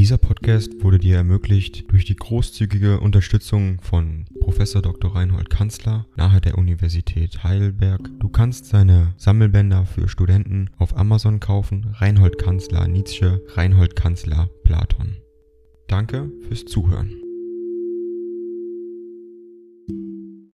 Dieser Podcast wurde dir ermöglicht durch die großzügige Unterstützung von Prof. Dr. Reinhold Kanzler nahe der Universität Heidelberg. Du kannst seine Sammelbänder für Studenten auf Amazon kaufen. Reinhold Kanzler Nietzsche, Reinhold Kanzler Platon. Danke fürs Zuhören.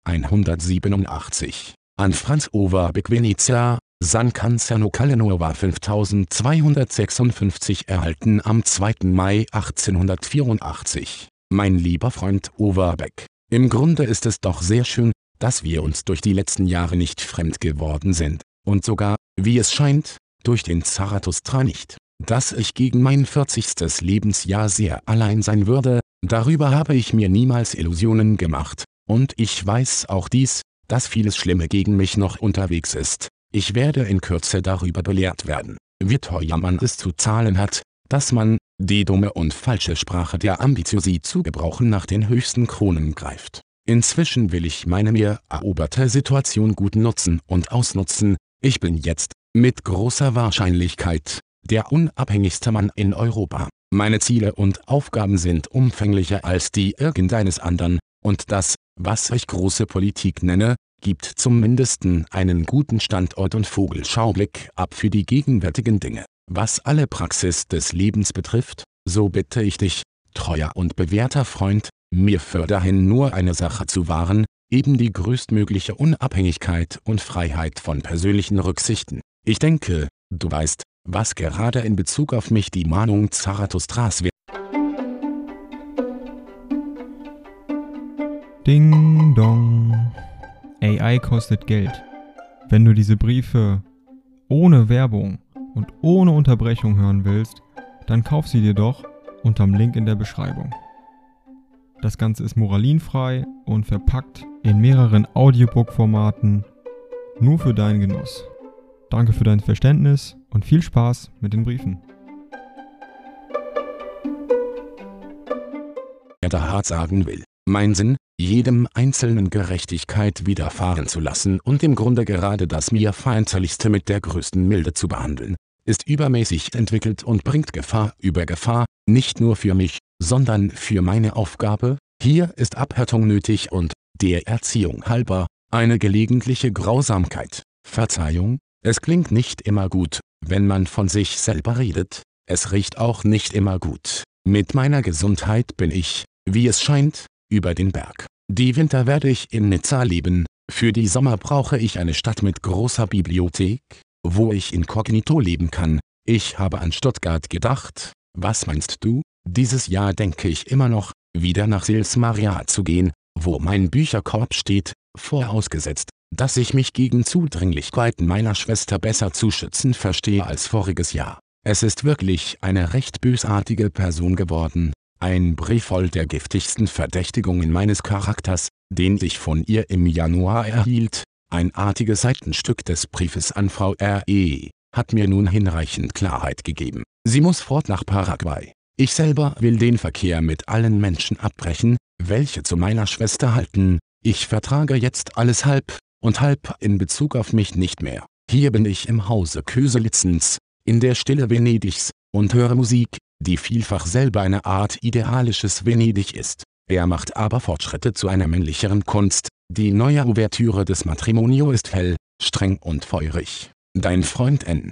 187 an Franz Overbeck Venezia San Canzano Calenova 5256 erhalten am 2. Mai 1884. Mein lieber Freund Overbeck, im Grunde ist es doch sehr schön, dass wir uns durch die letzten Jahre nicht fremd geworden sind, und sogar, wie es scheint, durch den Zarathustra nicht. Dass ich gegen mein 40. Lebensjahr sehr allein sein würde, darüber habe ich mir niemals Illusionen gemacht, und ich weiß auch dies, dass vieles Schlimme gegen mich noch unterwegs ist. Ich werde in Kürze darüber belehrt werden, wie teuer man es zu zahlen hat, dass man, die dumme und falsche Sprache der Ambitiosi zu gebrauchen nach den höchsten Kronen greift. Inzwischen will ich meine mir eroberte Situation gut nutzen und ausnutzen, ich bin jetzt, mit großer Wahrscheinlichkeit, der unabhängigste Mann in Europa. Meine Ziele und Aufgaben sind umfänglicher als die irgendeines anderen, und das, was ich große Politik nenne, gibt zumindest einen guten Standort und Vogelschaublick ab für die gegenwärtigen Dinge. Was alle Praxis des Lebens betrifft, so bitte ich dich, treuer und bewährter Freund, mir für dahin nur eine Sache zu wahren, eben die größtmögliche Unabhängigkeit und Freiheit von persönlichen Rücksichten. Ich denke, du weißt, was gerade in Bezug auf mich die Mahnung Zarathustras wäre. Ding dong. AI kostet Geld. Wenn du diese Briefe ohne Werbung und ohne Unterbrechung hören willst, dann kauf sie dir doch unterm Link in der Beschreibung. Das Ganze ist moralinfrei und verpackt in mehreren Audiobook-Formaten nur für deinen Genuss. Danke für dein Verständnis und viel Spaß mit den Briefen. Wer da hart sagen will, mein Sinn, jedem Einzelnen Gerechtigkeit widerfahren zu lassen und im Grunde gerade das mir Feindseligste mit der größten Milde zu behandeln, ist übermäßig entwickelt und bringt Gefahr über Gefahr, nicht nur für mich, sondern für meine Aufgabe, hier ist Abhärtung nötig und, der Erziehung halber, eine gelegentliche Grausamkeit. Verzeihung, es klingt nicht immer gut, wenn man von sich selber redet, es riecht auch nicht immer gut. Mit meiner Gesundheit bin ich, wie es scheint, über den Berg. Die Winter werde ich in Nizza leben, für die Sommer brauche ich eine Stadt mit großer Bibliothek, wo ich inkognito leben kann. Ich habe an Stuttgart gedacht, was meinst du? Dieses Jahr denke ich immer noch, wieder nach Sils Maria zu gehen, wo mein Bücherkorb steht, vorausgesetzt, dass ich mich gegen Zudringlichkeiten meiner Schwester besser zu schützen verstehe als voriges Jahr. Es ist wirklich eine recht bösartige Person geworden, ein Brief voll der giftigsten Verdächtigungen meines Charakters, den ich von ihr im Januar erhielt, ein artiges Seitenstück des Briefes an Frau R.E., hat mir nun hinreichend Klarheit gegeben. Sie muss fort nach Paraguay. Ich selber will den Verkehr mit allen Menschen abbrechen, welche zu meiner Schwester halten. Ich vertrage jetzt alles halb und halb in Bezug auf mich nicht mehr. Hier bin ich im Hause Köselitzens, in der Stille Venedigs, und höre Musik, die vielfach selber eine Art idealisches Venedig ist. Er macht aber Fortschritte zu einer männlicheren Kunst. Die neue Ouvertüre des Matrimonio ist hell, streng und feurig. Dein Freund N.